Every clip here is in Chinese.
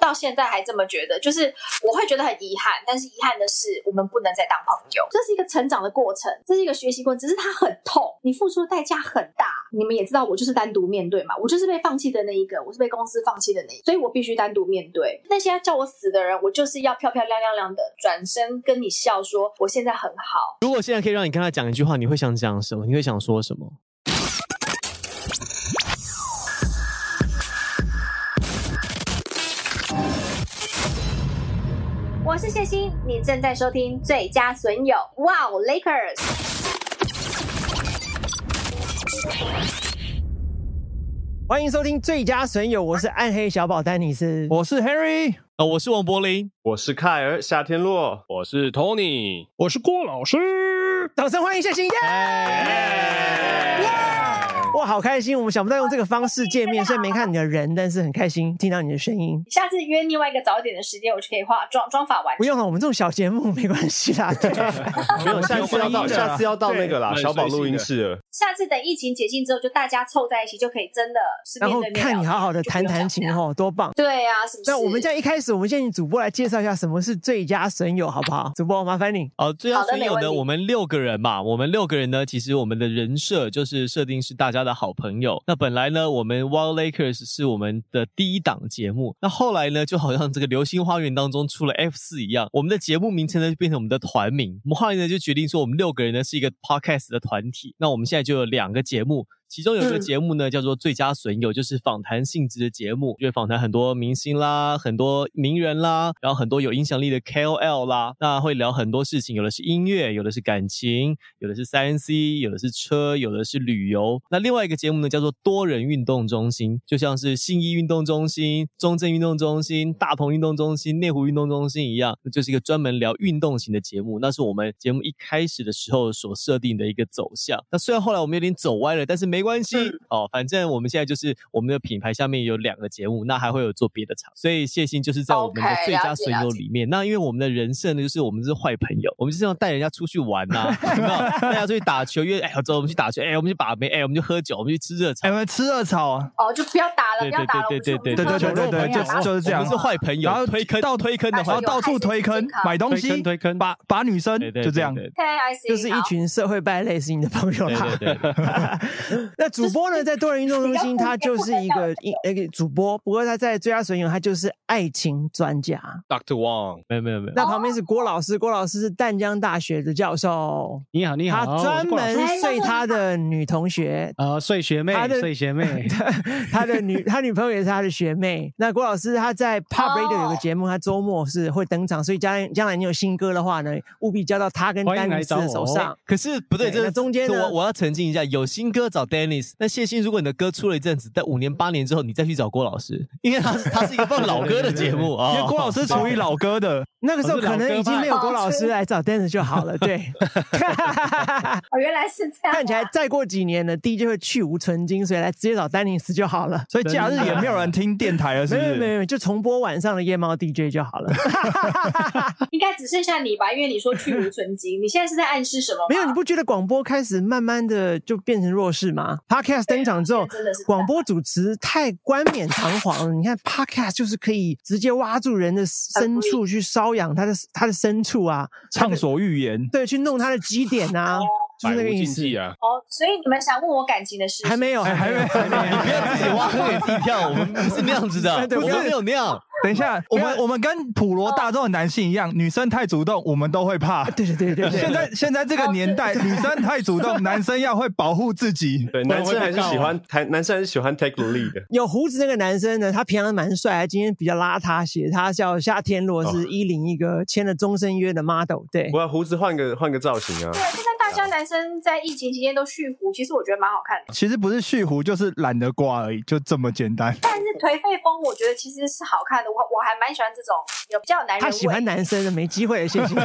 到现在还这么觉得，就是我会觉得很遗憾，但是遗憾的是我们不能再当朋友。这是一个成长的过程，这是一个学习过程，只是它很痛，你付出的代价很大。你们也知道，我就是单独面对嘛，我就是被放弃的那一个，我是被公司放弃的那一个，所以我必须单独面对那些叫我死的人，我就是要漂漂亮亮亮的转身跟你笑说，我现在很好。如果现在可以让你跟他讲一句话，你会想讲什么？你会想说什么？我是谢欣，你正在收听最佳损友，哇哦，Lakers！欢迎收听最佳损友，我是暗黑小宝丹尼斯。我是 Harry，呃，我是王柏林，我是凯尔夏天洛，我是 Tony，我是郭老师。掌声欢迎谢欣耶！哇，好开心！我们想不到用这个方式见面，虽然没看你的人，但是很开心听到你的声音。下次约另外一个早一点的时间，我就可以化妆妆法完。不用了，我们这种小节目没关系啦。对没有，下次要到下次要到那个啦，小宝录音室了。下次等疫情解禁之后，就大家凑在一起，就可以真的是然后面对面聊看你好好的谈谈情就哦，多棒！对啊，是不是？那我们这样一开始，我们先请主播来介绍一下什么是最佳损友，好不好？主播麻烦你。哦，最佳损友呢，我们六个人嘛，我们六个人呢，其实我们的人设就是设定是大家他的好朋友。那本来呢，我们 Wild Lakers 是我们的第一档节目，那后来呢，就好像这个流星花园当中出了 F 四一样，我们的节目名称呢就变成我们的团名。我们后来呢就决定说，我们六个人呢是一个 podcast 的团体。那我们现在就有两个节目。其中有一个节目呢，叫做《最佳损友》，就是访谈性质的节目，就会访谈很多明星啦、很多名人啦，然后很多有影响力的 KOL 啦。那会聊很多事情，有的是音乐，有的是感情，有的是三 C，有的是车，有的是旅游。那另外一个节目呢，叫做多人运动中心，就像是信义运动中心、中正运动中心、大同运动中心、内湖运动中心一样，那就是一个专门聊运动型的节目。那是我们节目一开始的时候所设定的一个走向。那虽然后来我们有点走歪了，但是没关系哦，反正我们现在就是我们的品牌下面有两个节目，那还会有做别的场，所以谢欣就是在我们的最佳损友里面。那因为我们的人设呢，就是我们是坏朋友，我们就是要带人家出去玩呐、有没有？大家出去打球，约哎，走，我们去打球，哎，我们去把妹，哎，我们去喝酒，我们去吃热炒哎，。我们吃热炒啊，哦，就不要打了，对不要打了，对对对对对对对对，就就是这样我们。是坏朋友，然后推坑到推坑的然后。到处推坑买东西，推坑推坑把把女生对对就这样。就是一群社会败类型的朋友啦。对对那主播呢，在多人运动中心，他就是一个一那个主播，不过他在最佳损友，他就是爱情专家。Doctor Wang，没有没有没有。那旁边是郭老师，郭老师是淡江大学的教授，你好，你好，他专门睡他的女同学。呃睡学妹他，的睡学妹，他的女，他女朋友也是他的学妹。那郭老师他在 Pub Radio 有个节目，他周末是会登场，所以将来将来你有新歌的话呢，务必交到他跟丹尼斯的手上。可是不对，这个中间我我要澄清一下，有新歌找 Dennis，那谢欣，如果你的歌出了一阵子，在五年八年之后，你再去找郭老师，因为他是他是一个放老歌的节目 啊。因为郭老师属于老歌的，那个时候可能已经没有郭老师来找 Dennis 就好了，对。哦，原来是这样啊，看起来再过几年呢，DJ 会去无存精，所以来直接找丹尼斯就好了。所以假日也没有人听电台了，是不是？没有没有没有，就重播晚上的夜猫 DJ 就好了。应该只剩下你吧，因为你说去无存精，你现在是在暗示什么？没有，你不觉得广播开始慢慢的就变成弱势吗？Podcast 登场之后真的是，广播主持太冠冕堂皇了。你看 Podcast 就是可以直接挖住人的深处去搔痒他的他的深处啊，畅所欲言。对，去弄他的基点啊，就是那个意思。啊，哦，所以你们想问我感情的事？还没有，哎还没还没你不要自己挖坑给自己跳，我们不是那样子的，对不是我们没有那样。等一下，我们我们跟普罗大众的男性一样，女生太主动，我们都会怕。对对对对对。现在现在这个年代，女生太主动，男生要会保护自己。对，男生还是喜欢台，男生还是喜欢 take the lead 的。有胡子那个男生呢，他平常蛮帅，他今天比较邋遢些。他叫夏天洛，是一零一个签了终身约的 model。对，我要胡子换个换个造型啊！对，现在大家男生在疫情期间都蓄胡，其实我觉得蛮好看的。其实不是蓄胡，就是懒得刮而已，就这么简单。但是颓废风，我觉得其实是好看的，我我还蛮喜欢这种有比较男人味。他喜欢男生的，没机会了，谢谢。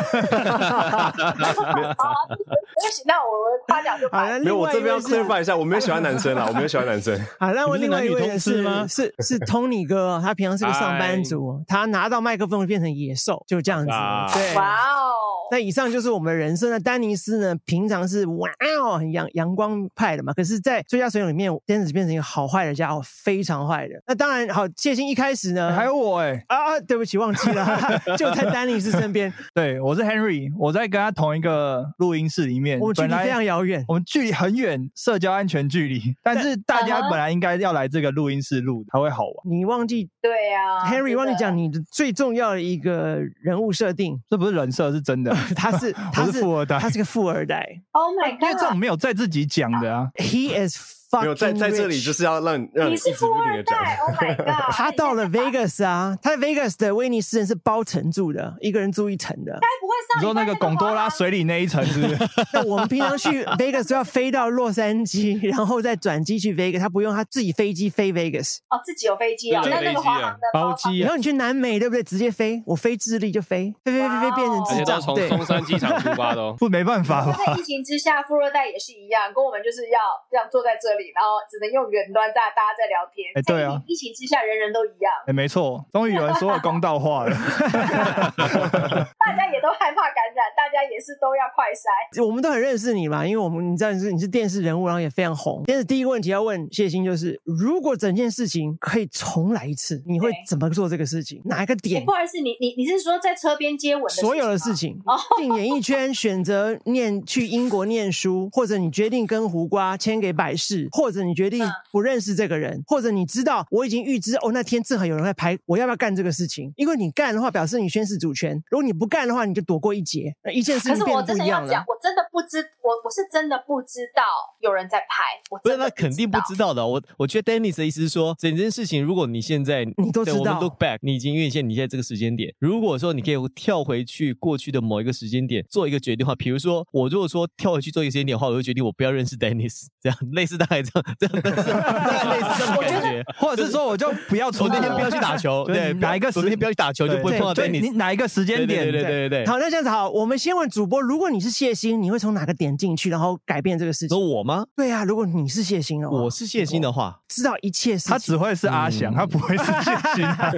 那我夸奖就好，好。那没有，另我这边要外一下，我没有喜欢男生啦，我没有喜欢男生。好，那我另外一位呢你不是是 Tony 哥，他平常是个上班族，他拿到麦克风变成野兽，就这样子啊。对，哇哦，那以上就是我们的人设。那丹尼斯呢，平常是哇哦很阳阳光派的嘛，可是，在《最佳水友》里面，真的是变成一个好坏的家伙，非常坏的。那当然，好，谢欣一开始呢，还有我哎、啊，对不起，忘记了，就在丹尼斯身边，对我是 Henry，我在跟他同一个录音室里面，我们距离非常遥远。我们距离很远，社交安全距离，但是大家本来应该要来这个录音室录才会好玩，你忘记对啊 Henry 忘记讲你。你的最重要的一个人物设定，这不是人设，是真的。他是他是富二代他是个富二代。Oh my god！因为这种没有在自己讲的啊，He is 没有在在这里就是要让让你是富直不停的二代讲。，Oh my god！他到了 Vegas 啊，他在 Vegas 的威尼斯人是包层住的，一个人住一层的。该不会上你说那个贡多拉水里那一层是不是？那 我们平常去 Vegas 都要飞到洛杉矶，然后再转机去 Vegas，他不用，他自己飞机飞 Vegas。哦，自己有飞机啊？对那那个飞机啊华航的包机啊，然后你去南美，对不对？直接飞，我飞智利就飞，飞飞飞飞变成智障。从对，松山机场出发的哦。不没办法吧？在疫情之下，富二代也是一样，跟我们就是要这样坐在这里，然后只能用远端在大家在聊天。哎对啊在疫情之下，人人都一样，哎，没错，终于有人说了公道话了。大家也都害怕感染，大家也是都要快筛。我们都很认识你嘛，因为我们你知道你是你是电视人物，然后也非常红。但是第一个问题要问谢欣，就是如果整件事情可以重来一次，你会怎么做这个事情？哪一个哎点不？好意思，你你你是说在车边接吻的所有的事情情哦，进演艺圈，选择念去英国念书，或者你决定跟胡瓜签给百事，或者你决定嗯不认识这个人，或者你知道我已经预知哦，那天正好有人在拍，我要不要干这个事情？因为你干的话，表示你宣誓主权；如果你不干的话，你就躲过一劫。那一件事吗。可是情变我得不一样了真的要讲，。我真的不知，我我是真的不知道有人在拍，我不是，真的那肯定不知道的。我我觉得 Dennis 的意思是说，整件事情，如果你现在你都知道我们 look back，你已经因为现在你在这个时间点，如果说你可以跳回去过去的某一个时间点做一个决定的话，比如说我如果说跳回去做一个时间点的话，我就决定我不要认识 Dennis，这样类似大概这样这样，类似这样的感觉。或者是说我就不要出国，我那天不要去打球，对对，哪一个时我那天不要去打球，就不会碰到对你。哪一个时间点？对对对对。好，那这样子好，我们先问主播，如果你是谢欣，你会从哪个点进去，然后改变这个事情说？我吗？对啊，如果你是谢欣的话，我是谢欣的话，知道一切事情，他只会是阿翔，嗯他不会是谢欣啊。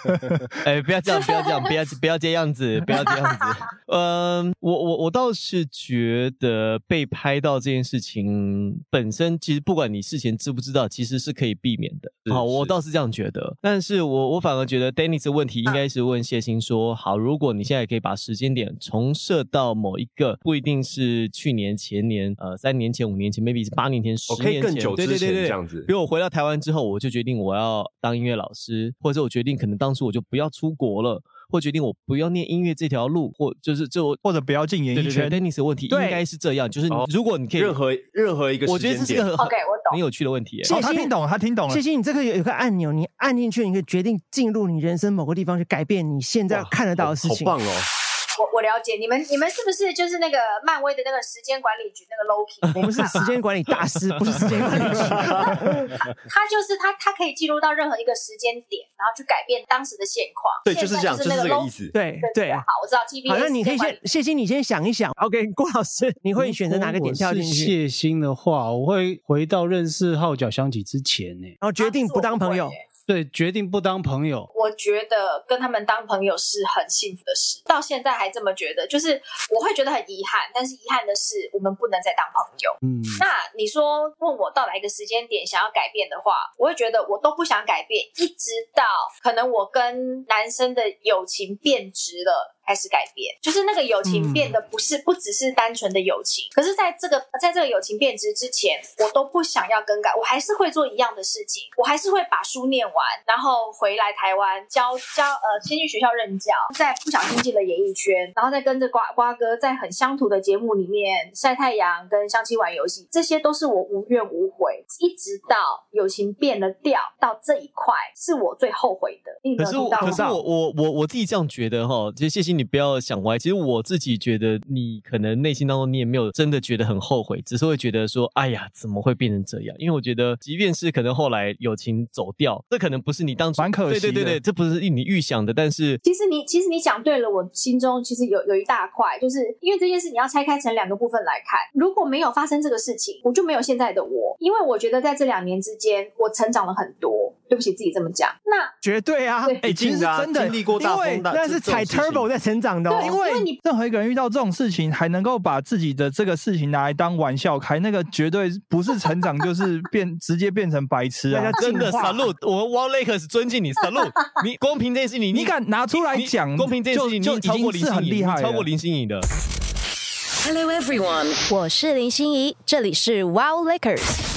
哎，不要这样，不要这样，不要不要这样子，不要这样子。嗯，我我我倒是觉得被拍到这件事情本身，其实不管你事前知不知道，其实是可以避免的。好，我倒是这样觉得。但是我我反而觉得 Dennis 的问题应该是问谢欣说，好，如果你现在可以把时间点重设到某一个，不一定是去年、前年、呃三年前、五年前，maybe 是八年前、十年前，更久之前对对对对这样子比如我回到台湾之后，我就决定我要当音乐老师，或者我决定可能当初我就不要出国了，或决定我不要念音乐这条路，或就是就或者不要进演艺圈。Dennis 的问题应该是这样，就是如果你可以，任何任何一个我觉得时间点，这是个很 OK，我懂很有趣的问题。谢哦，他听懂了，他听懂了谢。欣，你这个有有个按钮，你按进去，你可以决定进入你人生某个地方，去改变你现在看得到的事情。好棒哦！我我了解你们，你们是不是就是那个漫威的那个时间管理局那个 Loki？我们是时间管理大师，不是时间管理局。他就是他，他可以记录到任何一个时间点，然后去改变当时的现况。对，就是这样，就是那个这个 Loki 意思。对对，好，我知道 T V。好，那你可以先，谢欣，你先想一想。OK，郭老师，你会选择哪个点跳进去，谢欣的话，我会回到认识号角响起之前呢，然后决定不当朋友？对，决定不当朋友。我觉得跟他们当朋友是很幸福的事，到现在还这么觉得，就是我会觉得很遗憾，但是遗憾的是我们不能再当朋友。嗯，那你说问我到哪一个时间点想要改变的话，我会觉得我都不想改变，一直到可能我跟男生的友情变质了。开始改变，就是那个友情变得不是、不只是单纯的友情，可是在这个在这个友情变质之前，我都不想要更改，我还是会做一样的事情，我还是会把书念完，然后回来台湾教教呃先去学校任教，再不小心进了演艺圈，然后再跟着瓜瓜哥在很乡土的节目里面晒太阳跟相亲玩游戏，这些都是我无怨无悔，一直到友情变了调到这一块，是我最后悔的。你有没可是我，有听到吗？可是我，我，我我自己这样觉得哈，其实谢谢你不要想歪。其实我自己觉得，你可能内心当中你也没有真的觉得很后悔，只是会觉得说，哎呀，怎么会变成这样？因为我觉得，即便是可能后来友情走掉，这可能不是你当初蛮可惜的对对对对，这不是你预想的，但是其实你其实你讲对了，我心中其实有有一大块，就是因为这件事你要拆开成两个部分来看。如果没有发生这个事情，我就没有现在的我，因为我觉得在这两年之间，我成长了很多。对对不起自己这么讲。那绝对啊，对哎、其实真的，经历过大因为风大，那是踩 turbo 在成长的哦。对因为你任何一个人遇到这种事情，还能够把自己的这个事情拿来当玩笑开，那个绝对不是成长，就是变直接变成白痴啊大！家真的 我们 Wall Lakers 尊敬你 salute。你公平这件事情，你敢拿出来你讲，公平这件事情，就你已经是林心怡，很厉害超过林心怡的。Hello everyone，我是林心怡，这里是 Wow Lakers。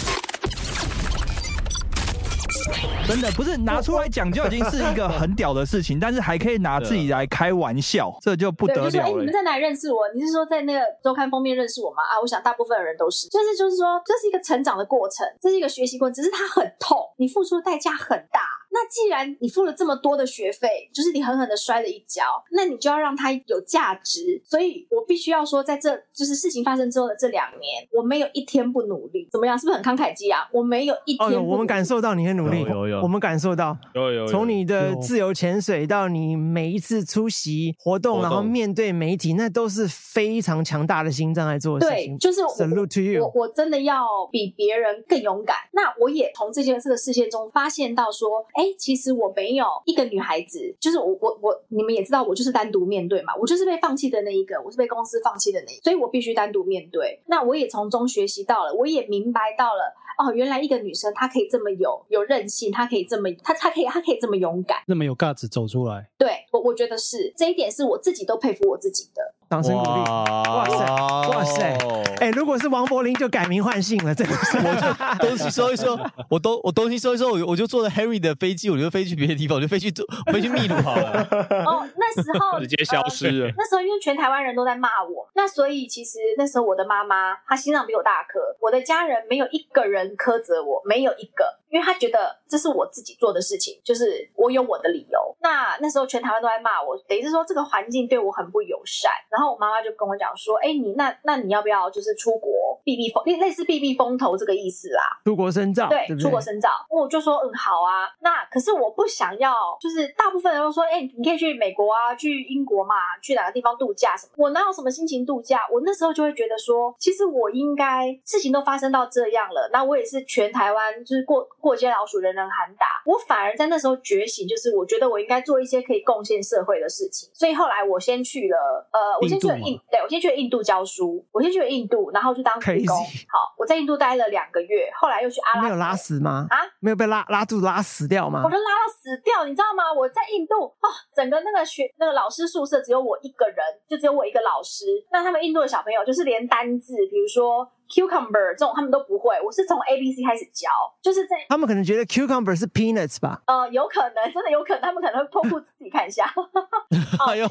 真的不是拿出来讲就已经是一个很屌的事情，但是还可以拿自己来开玩笑，这就不对，得就说哎，了了你们。在哪里认识我？你是说在那个周刊封面认识我吗？啊，我想大部分的人都是，就是就是说，这是一个成长的过程，这是一个学习过程，只是它很痛，你付出的代价很大。那既然你付了这么多的学费，就是你狠狠的摔了一跤，那你就要让它有价值。所以我必须要说，在这就是事情发生之后的这两年，我没有一天不努力。怎么样？是不是很慷慨激昂？我没有一天哦哟，不努力。我们感受到你的努力，有有有我们感受到，有有有从你的自由潜水到你每一次出席活动，然后面对媒体，那都是非常强大的心脏在做的事对情，。就是我 Salute to you 我我真的要比别人更勇敢。那我也从这件这个事件中发现到说，哎，其实我没有一个女孩子，就是我我我，你们也知道，我就是单独面对嘛，我就是被放弃的那一个，我是被公司放弃的那一个，所以我必须单独面对。那我也从中学习到了，我也明白到了。哦，原来一个女生她可以这么有有韧性，她可以这么，她她可以她可以这么勇敢。那么有 guts 走出来，对我我觉得是这一点是我自己都佩服我自己的。掌声鼓励。哇塞哇塞哎，如果是王柏林就改名换姓了，真的是。我就东西收一收，我东我东西收一收，我我就坐着 Harry 的飞机，我就飞去别的地方，我就飞去 我飞去秘鲁好了。哦，那时候 直接消失了。那时候因为全台湾人都在骂我，那所以其实那时候我的妈妈她心脏比我大颗，我的家人没有一个人苛责我，没有一个，因为他觉得这是我自己做的事情，就是我有我的理由。那那时候全台湾都在骂我，等于是说这个环境对我很不友善。然后我妈妈就跟我讲说，哎，你那那你要不要就是出国避避风，类类似避避风头这个意思啦？出国深造，对？出国深造，我就说嗯好啊。那可是我不想要，就是大部分人都说，哎、你可以去美国啊，去英国嘛，去哪个地方度假什么。我哪有什么心情度假？我那时候就会觉得说，其实我应该事情都发生到这样了，那我也是全台湾就是过过街老鼠，人人喊打。我反而在那时候觉醒，就是我觉得我应该做一些可以贡献社会的事情。所以后来我先去了，呃，我先去了印，对我先去了印度教书，我先去了印度，然后去当义工。好，我在印度待了两个月，后来又去阿拉伯没有拉屎吗？啊？没有被拉拉住拉死掉吗我？就拉到死掉，你知道吗？我在印度哦，整个那个学那个老师宿舍只有我一个人，就只有我一个老师。那他们印度的小朋友就是连单字，比如说 cucumber 这种他们都不会，我是从 A B C 开始教，就是在他们可能觉得 cucumber 是 peanuts 吧呃，有可能真的有可能，他们可能会脱裤子自己看一下。哎呦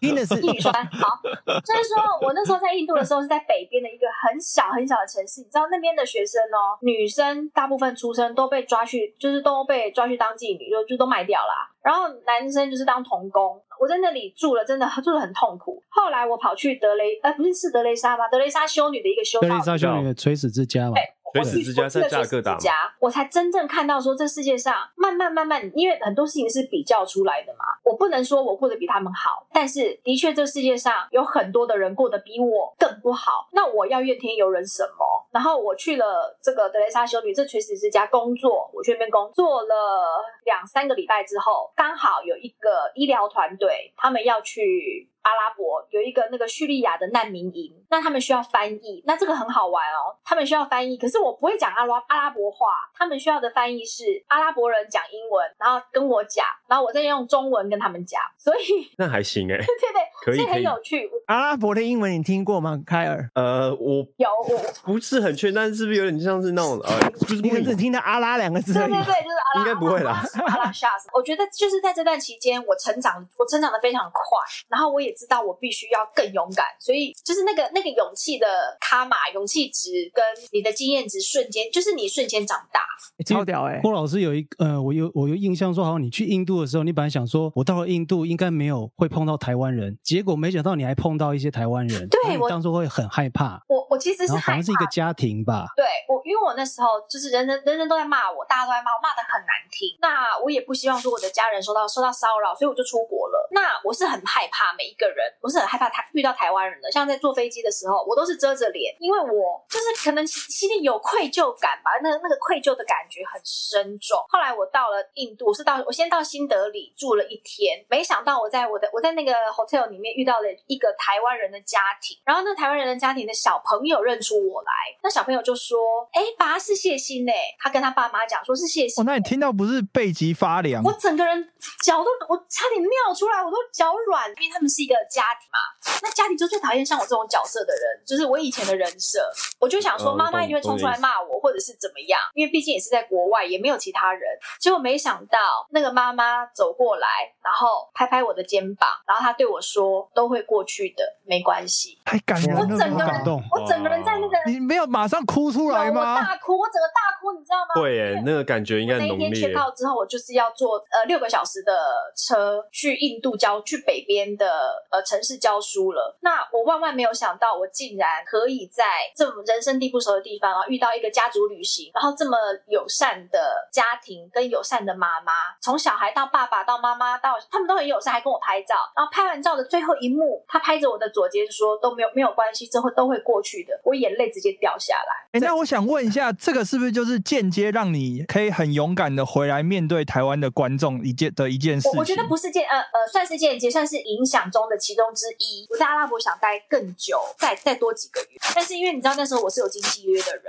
，，peanuts 一语双关。好，就是说我那时候在印度的时候是在北边的一个很小很小的城市，你知道那边的学生哦，女生大部分出生都被抓去，就是都被抓去当妓女，就就都卖掉啦。然后男生就是当童工。我在那里住了，真的住的很痛苦。后来我跑去德雷，呃，不是是德雷莎吗？德雷莎修女的一个修道德雷莎修女的垂死之家垂死之家我去了在价格大嘛垂死之家，我才真正看到说这世界上慢慢慢慢，因为很多事情是比较出来的嘛。我不能说我过得比他们好，但是的确这世界上有很多的人过得比我更不好。那我要怨天尤人什么？然后我去了这个德雷莎修女这垂死之家工作，我去那边工作了两三个礼拜之后，刚好有一个医疗团队，他们要去。阿拉伯有一个那个叙利亚的难民营，那他们需要翻译，那这个很好玩哦。他们需要翻译，可是我不会讲阿拉阿拉伯话，他们需要的翻译是阿拉伯人讲英文，然后跟我讲，然后我再用中文跟他们讲，所以那还行哎、对对对，所以可以。很有趣。阿拉伯的英文你听过吗？凯尔，呃，我有我，不是很确定，但是是不是有点像是那种呃，就是不你只听到阿拉两个字对对。对，就是阿拉应该不会啦阿拉夏？我觉得就是在这段期间，我成长，我成长的非常快，然后我也知道我必须要更勇敢，所以就是那个那个勇气的卡码、勇气值跟你的经验值瞬间，就是你瞬间长大。超屌哎、郭老师有一呃，我有我有印象说，好像你去印度的时候，你本来想说，我到了印度应该没有会碰到台湾人，结果没想到你还碰到一些台湾人，对我当初会很害怕，我我其实是好像是一个家庭吧，对我，因为我那时候就是人人人人都在骂我，大家都在骂我，骂的很难听。那我也不希望说我的家人受到受到骚扰，所以我就出国了。那我是很害怕每一个人，我是很害怕台遇到台湾人的。像在坐飞机的时候，我都是遮着脸，因为我就是可能心心里有愧疚感吧，那那个愧疚的感觉很深重。后来我到了印度，我是到我先到新德里住了一天，没想到我在我的我在那个 hotel 里面遇到了一个台湾人的家庭，然后那台湾人的家庭的小朋友认出我来，那小朋友就说：“哎，爸是谢欣呢。”他跟他爸妈讲说是谢欣。哦，那你听到不是背脊发凉？我整个人脚都我差点尿出来，我都脚软，因为他们是一个家庭嘛。那家庭就最讨厌像我这种角色的人，就是我以前的人设。我就想说，哦妈妈一定会冲出来骂我，或者是怎么样，因为毕竟也是在国外，也没有其他人。结果没想到那个妈妈走过来，然后拍拍我的肩膀，然后她对我说：“都会过去的，没关系。太感”人我整个人我整个人在那个你没有马上哭出来我吗？大哭，我整个大哭，你知道吗？对耶，那个感觉应该我那一天很浓烈去。到之后，我就是要坐呃六个小时的车去印度教去北边的呃城市教书了。那我万万没有想到，我竟然可以在这么人生地不熟的地方，然后遇到一个家族旅行，然后这么友善的家庭跟友善的妈妈，从小孩到爸爸到妈妈到他们都很友善，还跟我拍照。然后拍完照的最后一幕，他拍着我的左肩说都没有没有关系，这会都会过去的。我眼泪直接掉下来。哎、那我想问一下，这个是不是就是间接让你可以很勇敢的回来面对台湾的观众一件的一件事情？我我觉得不是间呃呃，算是间接，算是影响中的其中之一。我在阿拉伯想待更久，再再多几个月，但是因为你知道那时候我是有经济约的人，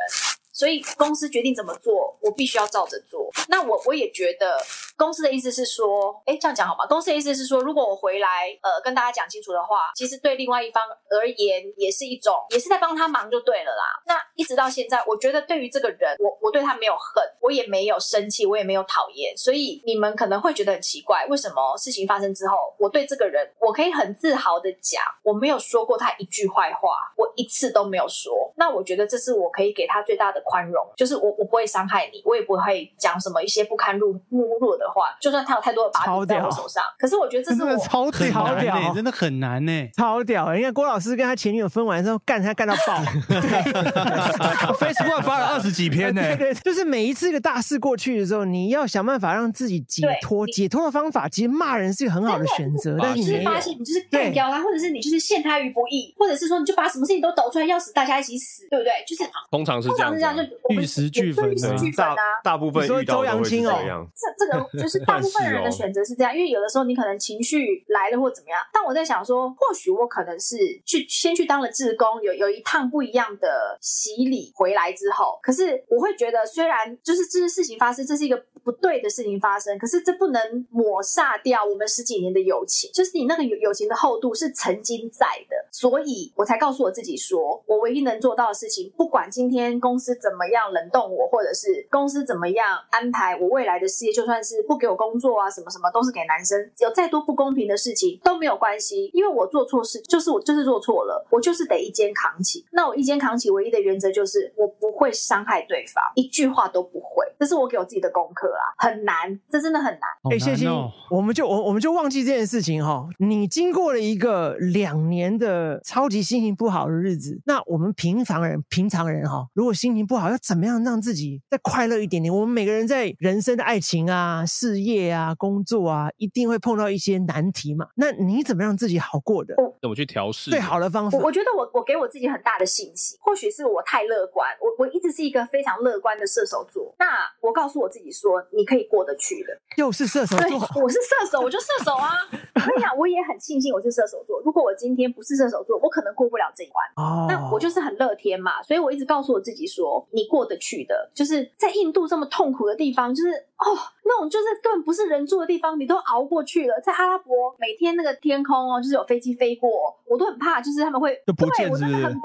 所以公司决定怎么做，我必须要照着做。那我我也觉得公司的意思是说，哎，这样讲好吗？公司的意思是说，如果我回来呃跟大家讲清楚的话，其实对另外一方而言也是一种，也是在帮他忙就对了啦。那一直到现在，我觉得对于这个人，我我对他没有恨，我也没有生气，我也没有讨厌，所以你们可能会觉得很奇怪，为什么事情发生之后，我对这个人，我可以很自豪的讲，我没有说过他一句坏话，我一次都没有说。那我觉得这是我可以给他最大的宽容，就是我我不会伤害你，我也不会讲什么一些不堪入目录的话，就算他有太多的把柄在我手上，可是我觉得这是真的我。超很屌难呢、屌真的很难呢、超屌！你看郭老师跟他前女友分完之后，干他干到爆。Facebook 发了二十几篇呢、对 对，就是每一次一个大事过去的时候，你要想办法让自己解脱。解脱的方法，其实骂人是一个很好的选择，但你就是发。现，你就是干掉他，或者是你就是陷他于不义，或者是说你就把什么事情都抖出来，要死大家一起死，对不对？就是通常是这样子啊、通常是这样，就我们玉石俱焚啊对玉石俱焚大啊。大部分你说遇到的都是周扬青哦这样。这这个 就是大部分人的选择是这样，因为有的时候你可能情绪来了或怎么样，但我在想说，或许我可能是去先去当了志工，有有一趟不一样的洗礼回来之后，可是我会觉得，虽然就是这些事情发生，这是一个不对的事情发生，可是这不能抹煞掉我们十几年的友情，就是你那个友友情的厚度是曾经在的，所以我才告诉我自己说，我唯一能做到的事情，不管今天公司怎么样冷冻我，或者是公司怎么样安排我未来的事业，就算是不给我工作啊，什么什么都是给男生，有再多不公平的事情都没有关系，因为我做错事就是我就是做错了，我就是得一肩扛起。那我一肩扛起，唯一的原则就是我不会伤害对方，一句话都不会，这是我给我自己的功课啊，很难，这真的很难。好哎，谢欣难哦，我们就我我们就忘记这件事情哈。你经过了一个两年的超级心情不好的日子，那我们平常人平常人哈，如果心情不好，要怎么样让自己再快乐一点点？我们每个人在人生的爱情啊、事业啊、工作啊，一定会碰到一些难题嘛。那你怎么让自己好过的？怎么去调试？最好的方法我我觉得我我给我自己很大的信心，或许是我太乐观，我我一直是一个非常乐观的射手座。那我告诉我自己说，你可以过得去的。又是射手，座，我是射手，我就射手啊。我跟你讲，我也很庆幸我是射手座。如果我今天不是射手座，我可能过不了这一关。哦那我就是很乐天嘛，所以我一直告诉我自己说，你过得去的。就是在印度这么痛苦的地方，就是哦，那种就是根本不是人住的地方，你都熬过去了。在阿拉伯，每天那个天空哦，就是有飞机飞过，我都很怕，就是他们会就不对我见是不是真的很怕。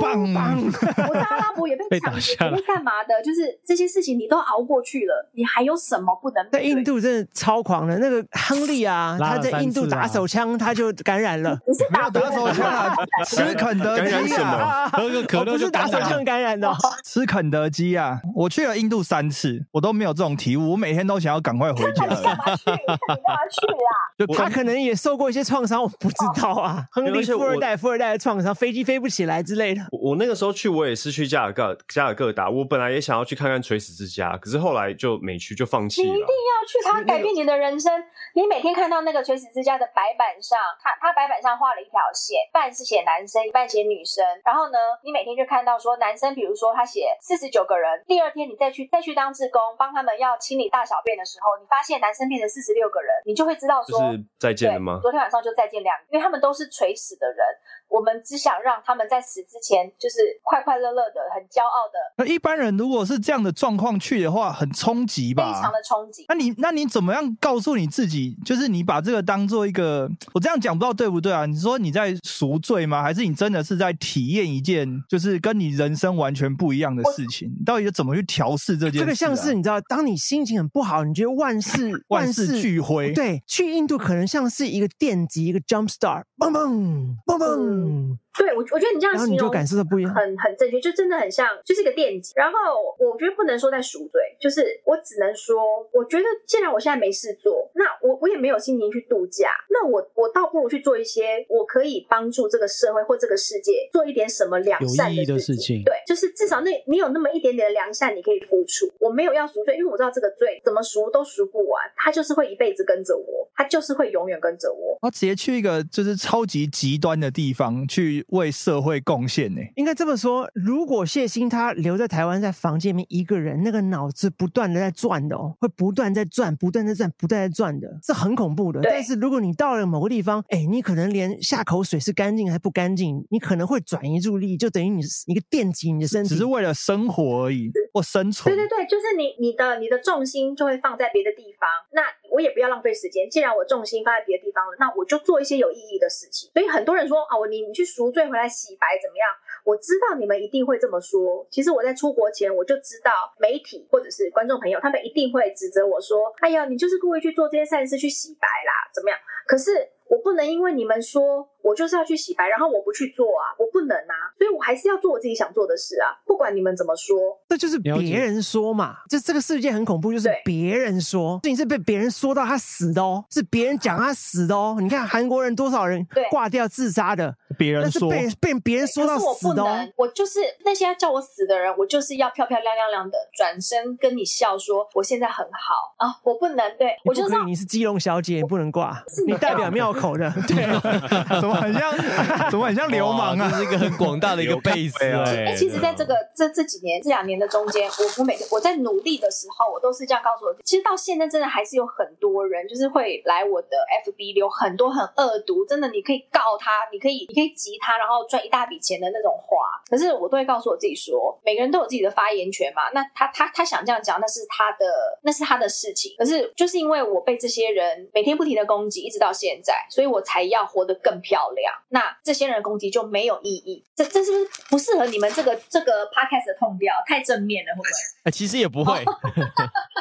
棒棒！我在阿拉伯也被被 抢劫，打下来也被干嘛的？就是这些事情你都熬过去了，你还有什么不能在对？印度真的超狂的，那个亨利啊，他在印度打手枪，他就感染了。你是打没有打手枪啊，吃肯德基感染什么啊！啊喝个可乐就哦不是打手枪感染的哦，吃肯德基啊！我去了印度三次，我都没有这种体悟，我每天都想要赶快回家你干。嘛去？你干嘛去啊？就他可能也受过一些创伤，我不知道啊。亨利富二代、富二代的创伤，飞机飞不起来之类的。我我那个时候去，我也是去加尔各加尔各答，我本来也想要去看看垂死之家，可是后来就没去，就放弃了。你一定要去，它 改变你的人生。你每天看到那个垂死之家的白板上，他他白板上画了一条线，一半是写男生，一半写女生。然后呢，你每天就看到说男生，比如说他写四十九个人，第二天你再去再去当志工，帮他们要清理大小便的时候，你发现男生变成四十六个人，你就会知道说，就是再见了吗，？昨天晚上就再见两个，因为他们都是垂死的人。我们只想让他们在死之前，就是快快乐乐的、很骄傲的、那一般人如果是这样的状况去的话，很冲击吧非？常的冲击。那你那你怎么样告诉你自己？就是你把这个当做一个，我这样讲不知道对不对啊？你说你在赎罪吗？还是你真的是在体验一件就是跟你人生完全不一样的事情？你到底怎么去调试这件事、啊？这个像是你知道，当你心情很不好，你觉得 万事万事俱灰。对，去印度可能像是一个电击，一个 jump start，嘣嘣嘣嘣，boom 对我，我觉得你这样形容你就感受的不一样。很很正确，就真的很像，就是一个电击。然后我觉得不能说在赎罪，就是我只能说，我觉得既然我现在没事做，那我我也没有心情去度假，那我我倒不如去做一些我可以帮助这个社会或这个世界做一点什么良善的事事情对，就是至少那你有那么一点点的良善，你可以付出。我没有要赎罪，因为我知道这个罪怎么赎都赎不完，他就是会一辈子跟着我，他就是会永远跟着我。他直接去一个就是超级极端的地方去为社会贡献呢。应该这么说，如果谢欣他留在台湾，在房间里面一个人，那个脑子不断的在转的哦，会不断在转，不断在转，不断在转的，是很恐怖的。但是如果你到了某个地方，哎，你可能连下口水是干净还不干净，你可能会转移注意力，就等于你是一个电击你的身体。只是为了生活而已，或生存对。对对，就是你你的你的重心就会放在别的地方。那我也不要浪费时间，既然我重心放在别的地方了，那我就做一些有意义的事情。所以很多人说啊，我你你去赎罪回来洗白怎么样？我知道你们一定会这么说。其实我在出国前我就知道，媒体或者是观众朋友，他们一定会指责我说：“哎呀，你就是故意去做这些善事去洗白啦，怎么样？”可是我不能因为你们说我就是要去洗白，然后我不去做啊，我不能啊，所以我还是要做我自己想做的事啊，不管你们怎么说。这就是别人说嘛，这这个世界很恐怖，就是别人说，事情是被别人说到他死的哦，是别人讲他死的哦。你看韩国人多少人挂掉自杀的，别人说，被被别人说到可是我死的哦不能。，我就是那些要叫我死的人，我就是要漂漂亮亮亮的转身跟你笑说我现在很好啊，我不能对我就是你是基隆小姐，你不能挂，你你代表庙口的。对，怎么很像，怎么很像流氓啊这？是一个很广大的一个 base 啊哎、哎、其实，在这个这这几年这两年的中间，我我每天我在努力的时候，我都是这样告诉我自己。其实到现在，真的还是有很多人，就是会来我的 FB 留很多很恶毒，真的你可以告他，你可以你可以吉他，然后赚一大笔钱的那种话。可是我都会告诉我自己说，每个人都有自己的发言权嘛。那他他他想这样讲，那是他的那是他的事情。可是就是因为我被这些人每天不停的攻击，一直到现在，所以我才要活得更漂亮。那这些人的攻击就没有意义。这这是不是不适合你们这个这个 podcast 的痛调？太正面了，会不会？哎其实也不会，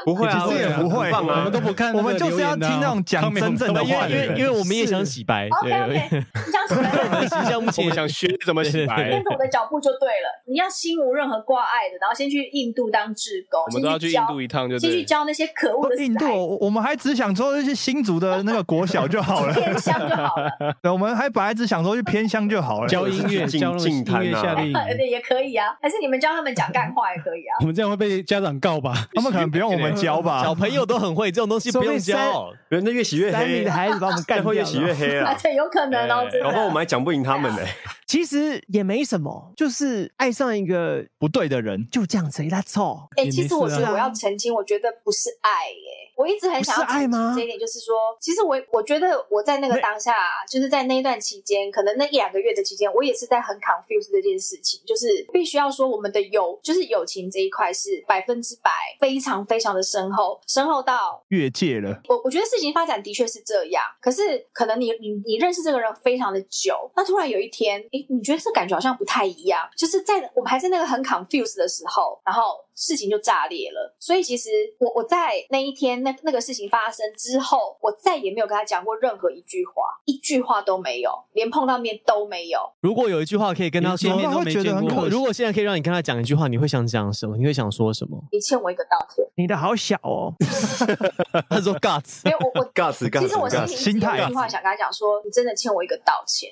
不会啊，其实也不会我们都不看我们就是要听那种讲真正的因为因为因为我们也想洗白，OK 对 OK，你想起来我们了。形象目前想学怎么洗白跟，着我的脚步就对了，你要心无任何挂碍的，然后先去印度当志工，我们都要去印度一趟，就先去。教那些可恶的印度，我们还只想说去新竹的那个国小就好了。偏乡就好了，对，我们还本来只想说去偏乡就好了。教音乐，教音乐夏令，对，也可以啊。还是你们教他们讲干话也可以啊。我们这样会被家长告吧？他们可能不用我们教吧？小朋友都很会，这种东西不用教。人家越洗越黑三的，孩子把我们干会越洗越。黑啊！对，有可能哦，然后。我们还讲不赢他们呢。其实也没什么，就是爱上一个不对的人，就这样子，他错。哎、也其实我觉得我要澄清，我觉得不是爱耶。我一直很想要爱澄清吗这一点，就是说，其实我我觉得我在那个当下，就是在那一段期间，可能那一两个月的期间，我也是在很 confused 这件事情，就是必须要说，我们的友就是友情这一块是百分之百非常非常的深厚，深厚到越界了。我我觉得事情发展的确是这样，可是可能你你你认识这个人非常的久，那突突然有一天，诶，你觉得这感觉好像不太一样，就是在我们还在那个很 confused 的时候，然后事情就炸裂了。所以其实我我在那一天那那个事情发生之后，我再也没有跟他讲过任何一句话，一句话都没有，连碰到面都没有。如果有一句话可以跟他说，都没见过如果现在可以让你跟他讲一句话，你会想讲什么？你会想说什么？你欠我一个道歉。你的好小哦，他说 guts，没有我我 Guts，其实我心里有一句话想跟他讲说，你真的欠我一个道歉。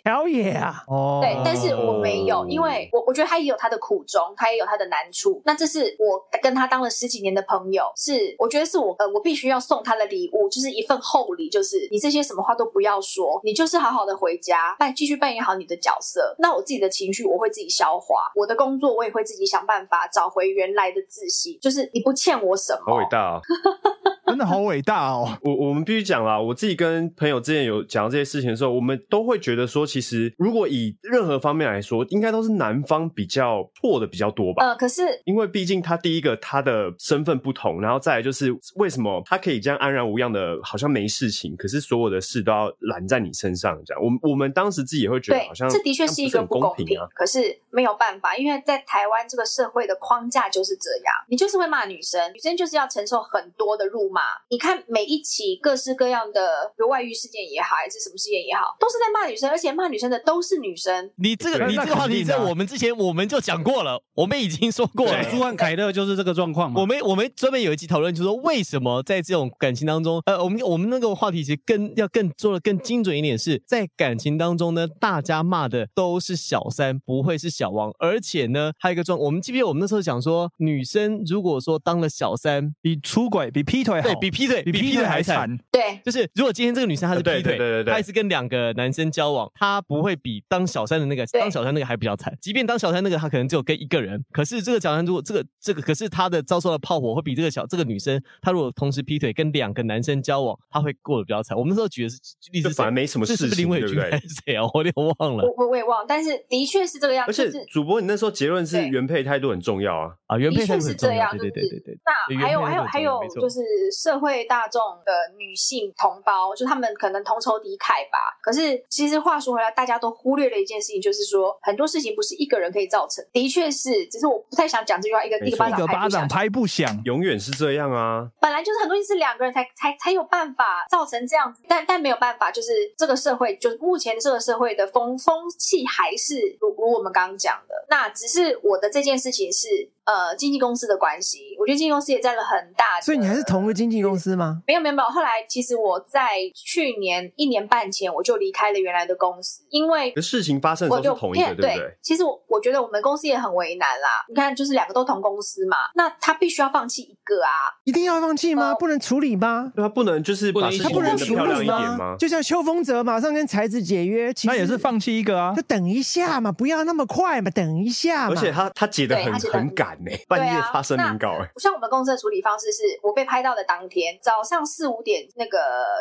yeah！哦对，但是我没有，因为我我觉得他也有他的苦衷，他也有他的难处。那这是我跟他当了十几年的朋友，是我觉得是我呃，我必须要送他的礼物，就是一份厚礼，就是你这些什么话都不要说，你就是好好的回家，扮继续扮演好你的角色。那我自己的情绪我会自己消化，我的工作我也会自己想办法找回原来的自信，就是你不欠我什么，好伟大啊！真的好伟大哦。我我们必须讲啦，我自己跟朋友之前有讲到这些事情的时候，我们都会觉得说，其实如果以任何方面来说，应该都是男方比较破的比较多吧。呃，可是因为毕竟他第一个他的身份不同，然后再来就是为什么他可以这样安然无恙的，好像没事情，可是所有的事都要揽在你身上，这样。我们我们当时自己也会觉得好像，这的确是一个不不公平啊。。可是没有办法，因为在台湾这个社会的框架就是这样，你就是会骂女生，女生就是要承受很多的辱骂。你看每一起各式各样的，比如外遇事件也好，还是什么事件也好，都是在骂女生，而且骂女生的都是女生。你这个你这个话题在我们之前我们就讲过了，我们已经说过了。朱汉凯勒就是这个状况嘛。我们我们专门有一集讨论，就是说为什么在这种感情当中，呃，我们我们那个话题其实更要更做的更精准一点是，在感情当中呢，大家骂的都是小三，不会是小王，而且呢，还有一个状，我们记不记得我们那时候讲说，女生如果说当了小三，比出轨、比劈腿好，对比劈腿比劈腿还惨。对，就是如果今天这个女生她是劈腿，对对对对她也是跟两个男生交往，她不会比当小三的那个当小三那个还比较惨。即便当小三那个，她可能只有跟一个人，可是这个小三如果这个这个，可是她的遭受的炮火会比这个小这个女生，她如果同时劈腿跟两个男生交往，她会过得比较惨。我们那时候举的是例子反而没什么事情林伟君对不对还是谁啊？我有点忘了我我我也忘了，但是的确是这个样子。而且就是主播，你那时候结论是原配态度很重要啊。啊。原配态度很重要，是这样，对对对对对。那还有还有还有就是社会大众的女性同胞，就他们可能同仇敌忾吧。可是其实话说回来，大家都忽略了一件事情，就是说很多事情不是一个人可以造成。的确是，只是我不太想讲这句话，一个一个巴掌一个巴掌拍不响。拍不响。永远是这样啊！本来就是很多事是两个人才才才有办法造成这样子，但但没有办法，就是这个社会，就是目前这个社会的风风气还是如如我们刚刚讲的。那只是我的这件事情是呃经纪公司的关系，我觉得经纪公司也占了很大的，所以你还是同一个经纪公司吗？没有没有没有。后来其实我在去年一年半前我就离开了原来的公司，因为事情发生的我就时候是同一个，对不对？其实我我觉得我们公司也很为难啦。你看，就是两个都同公司嘛，那他必须要放弃一个啊。一定要放弃吗？呃不能处理吗？对他不能就是不能一起把事情他不能处变得漂亮理一点吗？就像邱风泽马上跟才子解约，其实他也是放弃一个啊就，等一下嘛，不要那么快嘛，等一下嘛。而且他他解的很很赶呢，半夜发声明稿哎。像我们公司的处理方式是，我被拍到的当天早上四五点那个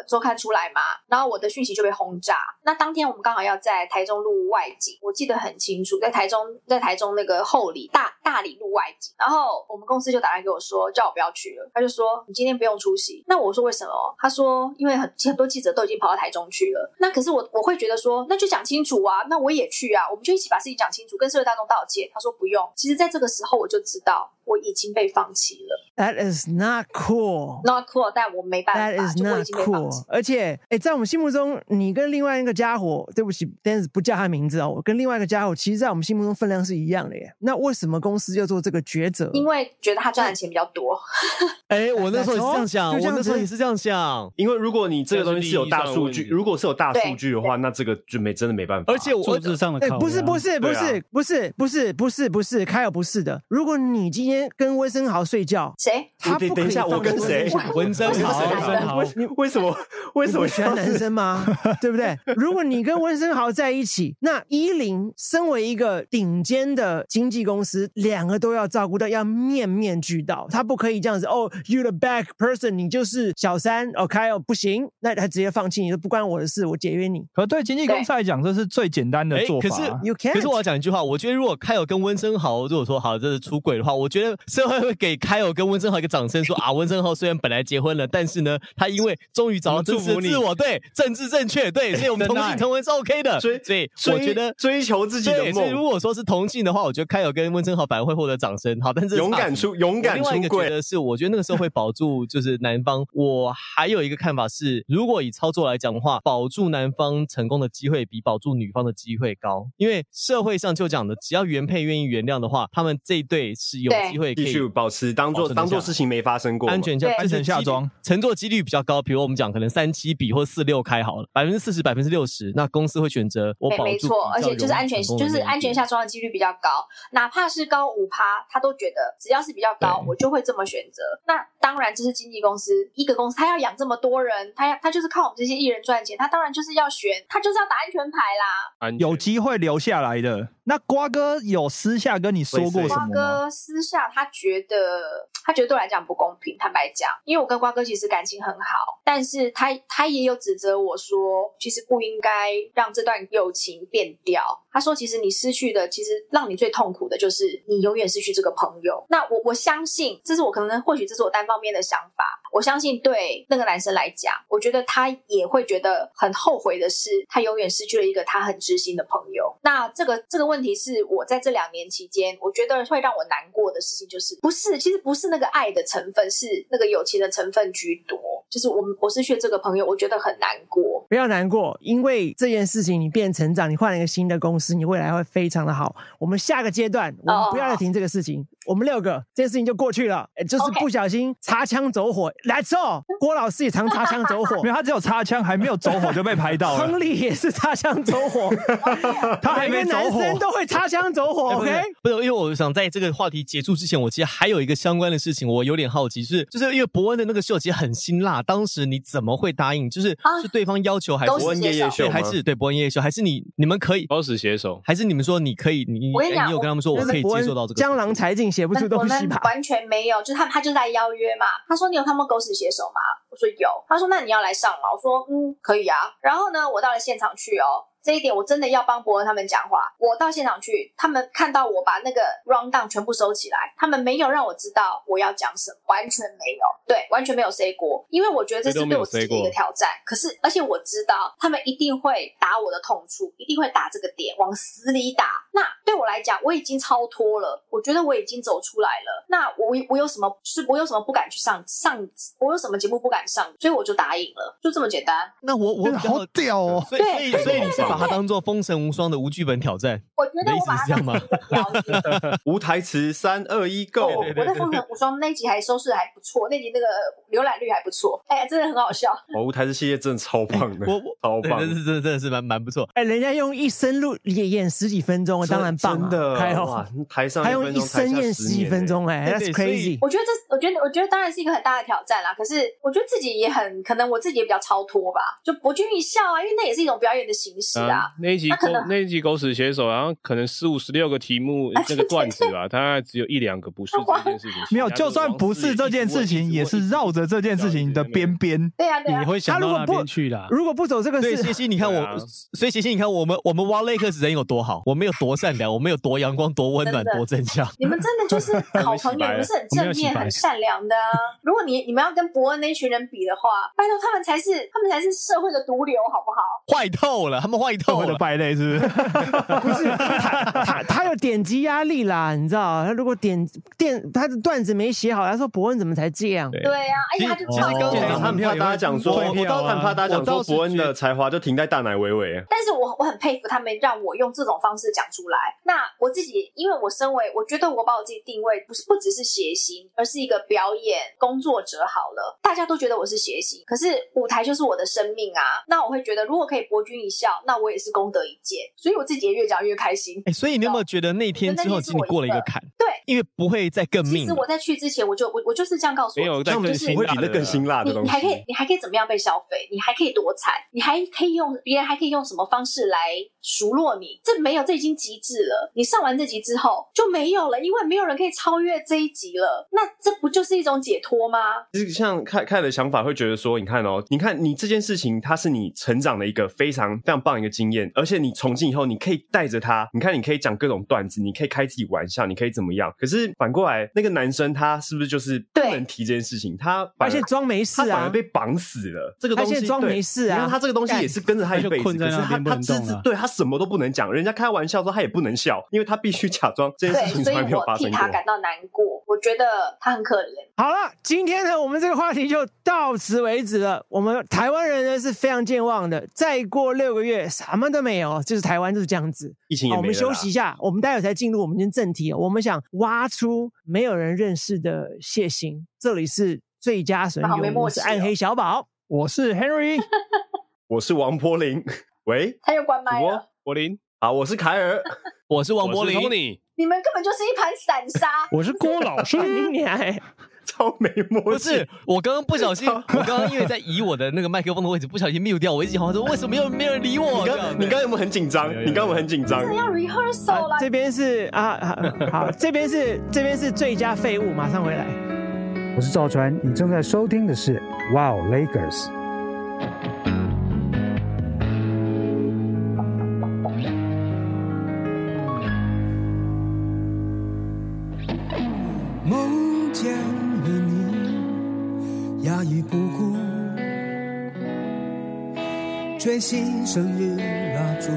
周刊出来嘛，然后我的讯息就被轰炸。那当天我们刚好要在台中路外景，我记得很清楚，在台中在台中那个后里大大理路外景，然后我们公司就打电话给我说，叫我不要去了。他就说你今天不用出席。那我说为什么？他说因为很很多记者都已经跑到台中去了。那可是我我会觉得说，那就讲清楚啊，那我也去啊，我们就一起把事情讲清楚，跟社会大众道歉。他说不用。其实在这个时候我就知道我已经被放弃了。That is not cool. not cool，但我没办 That 法，is 就我已 not 经被放 cool 弃。。而且，哎，在我们心目中，你跟另外一个家伙，对不起，但是不叫他名字哦，我跟另外一个家伙，其实在我们心目中分量是一样的耶。那为什么公司要做这个抉择？因为觉得他赚的钱比较多，哎，我那时候也是这样想，我那时候也是这样想。因为如果你这个东西是有大数据，如果是有大数据的话，那这个就没真的没办法。而且我数字上的不是不是不是不是不是不是不是，开尔不是的。如果你今天跟温森豪睡觉，谁？他不可以等等一下放我跟谁温森豪，我是男的文森豪为，你为什么为什么喜欢男生吗？对不对？如果你跟温森豪在一起，那依林身为一个顶尖的经纪公司，两个都要照顾到，要面面俱到。他不可以这样子哦，you the back person，你就是小三，OK 哦，不行，那他直接放弃，你说不关我的事，我解约你。可对经纪公司来讲，这是最简单的哎可是做法啊。You can't。可是我要讲一句话，我觉得如果凯尔跟温森豪如果说好这是出轨的话，我觉得社会会给凯尔跟温森豪一个掌声，说啊，温森豪虽然本来结婚了，但是呢，他因为终于找到真实持自我，对政治正确，对，所以我们同性同婚是 OK 的。追所以追我觉得追求自己的梦，所以如，果说是同性的话，我觉得开友跟温森豪反而会获得掌声。好，但是勇敢出勇敢另一个出柜觉得是，我觉得那个时候会保住就是男方。我还有一个看法是，如果以操作来讲的话，保住男方成功的机会比保住女方的机会高，因为社会上就讲的，只要原配愿意原谅的话，他们这一对是有机会可以继续保持当做当做事情没发生过，安全下安全下装，乘坐几率比较高。比如我们讲，可能三七比或四六开好了，百分之四十、百分之六十，那公司会选择我没保住，没错，而且就是安全，就是安全下装的几率比较高，哪怕是高五趴，他都觉得只要是比较高，我就会这么选择。那当然，这是经纪公司一个公司，他要养这么多人，他要他就是靠我们这些艺人赚钱，他当然就是要选，他就是要打安全牌啦。有机会留下来的。那瓜哥有私下跟你说过什瓜么吗？哥私下他觉得，他觉得对我来讲不公平。坦白讲，因为我跟瓜哥其实感情很好，但是他他也有指责我说，其实不应该让这段友情变掉。他说，其实你失去的，其实让你最痛苦的就是你永远失去这个朋友。那我我相信，这是我可能或许这是我单方面的想法。我相信对那个男生来讲，我觉得他也会觉得很后悔的是，他永远失去了一个他很知心的朋友。那这个这个问题是我在这两年期间，我觉得会让我难过的事情，就是不是其实不是那个爱的成分，是那个友情的成分居多。就是我们我失去了这个朋友，我觉得很难过。不要难过，因为这件事情你变成长，你换了一个新的公司，你未来会非常的好。我们下个阶段，我们不要再提这个事情，我们六个这件事情就过去了。哎就是不小心擦枪走火，来错，郭老师也常擦枪走火没。有，他只有擦枪，还没有走火就被拍到了亨。利也是擦枪走火，他还没走火生都会擦枪走火，OK？不是，因为我想在这个话题结束之前，我其实还有一个相关的事情，我有点好奇，就是就是因为伯恩的那个秀其实很辛辣，当时你怎么会答应？就是、啊是对方要求还是伯恩夜夜秀还是对伯恩夜夜秀，还是你你们可以，包死携手，还是你们说你可以，你你有跟他们说我可以接受到这个江郎才尽，写不出东西完全没有，就是他他就在邀约嘛。他说你有看过《都是写手》吗？我说有。他说那你要来上吗？我说嗯可以啊。然后呢，我到了现场去哦。这一点我真的要帮伯恩他们讲话。我到现场去，他们看到我把那个 round down 全部收起来，他们没有让我知道我要讲什么，完全没有，对，完全没有 say 过，因为我觉得这是对我自己的一个挑战。可是，而且我知道他们一定会打我的痛处，一定会打这个点，往死里打。那对我来讲，我已经超脱了，我觉得我已经走出来了。那我我有什么是我有什么不敢去上上，我有什么节目不敢上，所以我就答应了，就这么简单。那我我好屌哦！所以所对以所以你是把它当做封神无双的无剧本挑战，我觉得我把它当成一个表演。无台词，三二一，Go！我我在《封神 无双》那集还收视还不错，那集那个浏览率还不错，哎，真的很好笑。哦，无台词系列真的超棒的，我我，超棒这，是真的真的是蛮蛮不错。哎，人家用一生录演演十几分钟，当然棒啊！真的开哇后，台上还用一生演十几分钟，哎，That's crazy。我觉得这，我觉得，我觉得当然是一个很大的挑战啦。可是我觉得自己也很可能，我自己也比较超脱吧，就博君一笑啊，因为那也是一种表演的形式啊。那一集 狗那一集狗屎写手，然后可能十五十六个题目啊那个段子吧，大概只有一两个不是这件事情。没有，就算不是这件事情，也是绕着这件事情的边边。对呀、啊，你会想到那他如果不边去的。如果不走这个对，事谢，谢你看我所以谢谢你看我们我们 Wall Lakers 人有多好，我们有多善良，我们有多阳光、多温暖、多正向。你们真的就是 好朋友，你们是很正面、很善良的啊。如果你你们要跟伯恩那群人比的话，拜托他们才是他们才是社会的毒瘤，好不好？坏透了，他们坏社透了。的败类是不是？不是他他他有点击压力啦，你知道？他如果点电他的段子没写好，他说伯恩怎么才这样？对对呀、而且他就其实跳刚才我很怕大家讲说，对我倒很怕大家讲说伯恩的才华就停在大奶维维。但是我我很佩服他们，让我用这种方式讲出来。那我自己，因为我身为，我觉得我把我自己定位不是不只是谐星，而是一个表演工作者。好了，大家都觉得我是谐星，可是舞台就是我的生命啊。那我会觉得，如果可以博君一笑，那我也是功德一件。所以我自己也越讲越开心。哎，所以你有没有觉得那天之后，其实你过了一个坎？对，因为不会再更命。其实我在去之前，我就我我就是这样告诉没有我自己，就是会比那更辛辣的东西。你你还可以，你还可以怎么样被消费？你还可以多惨？你还可以用别人还可以用什么方式来数落你？这没有，这已经极致了。你上完这集之后就没有了，因为没有人可以超越这一集了。那这不就是一种解脱吗？其实像看看的想法会觉得说，你看哦，你看你这件事情，它是你成长的一个非常非常棒一个经验，而且你从今以后你可以带着他，你看你可以讲各种段子，你可以开自己玩笑，你可以怎么样？可是反过来，那个男生他是不是就是不能提这件事情？他反而且装没事啊他反而被绑死了。这个东西而且装没事啊他这个东西也是跟着他一辈子，就困在可是他只对他什么都不能讲，人家开玩笑说他也不能笑，因为他必须假装这件事情从来没有发生过替他。感到难过。我觉得他很可怜。好了，今天呢，我们这个话题就到此为止了。我们台湾人呢是非常健忘的，再过六个月什么都没有，就是台湾就是这样子。疫情我们休息一下，我们待会才进入我们今天正题哦。我们想挖出没有人认识的谢欣，这里是最佳损友，我是暗黑小宝。我是 Henry，我是王柏林，喂，他又关麦了，柏林，好，我是凯尔。我是王柏林，Tony，你们根本就是一盘散沙。我是郭老师，你！超没默契，不是，我刚刚不小心，我刚刚因为在移我的那个麦克风的位置，不小心 mute 掉。我一直想说，为什么没有没有人理我？你刚你刚刚有没有很紧张？你刚刚有没有很紧张？真的要 rehearsal 了啊，这边是啊啊好，这边是这边是最佳废物，马上回来。我是赵传，你正在收听的是 Wow Lakers。梦已，不顾，吹熄生日蜡烛，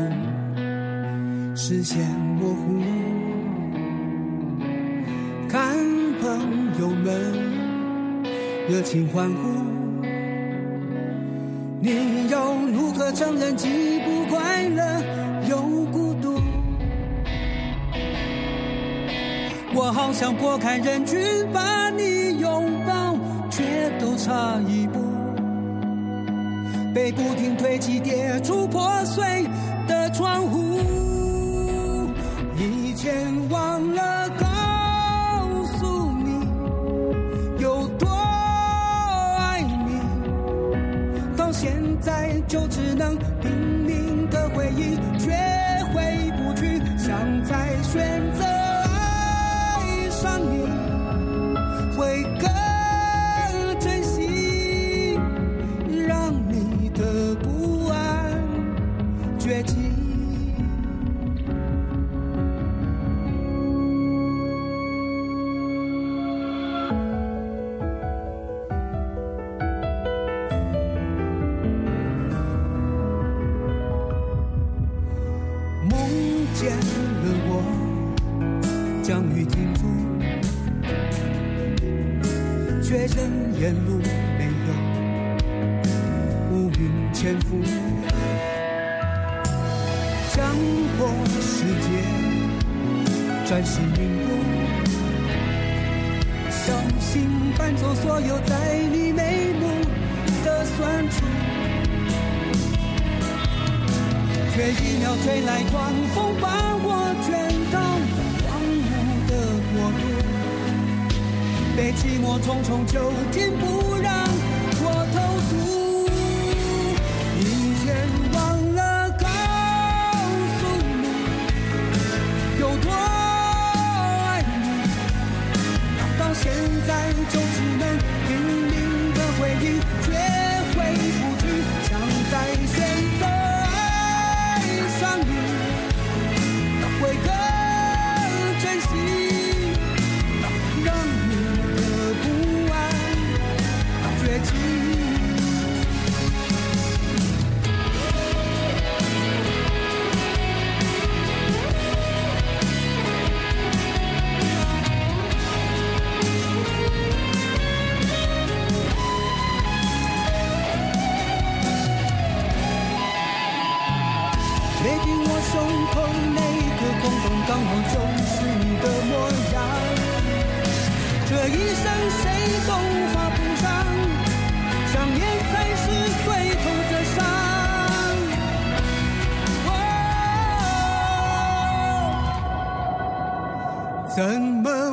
视线模糊，看朋友们热情欢呼，你又如何承认既不快乐又孤独？我好想拨开人群把你拥抱，却都差一步，被不停推挤跌出破碎的窗户。以前忘了告诉你有多爱你，到现在就只能拼命的回忆，却回不去，想再选择却一秒吹来狂风，把我卷到荒芜的国度，被寂寞重重囚禁，不让怎么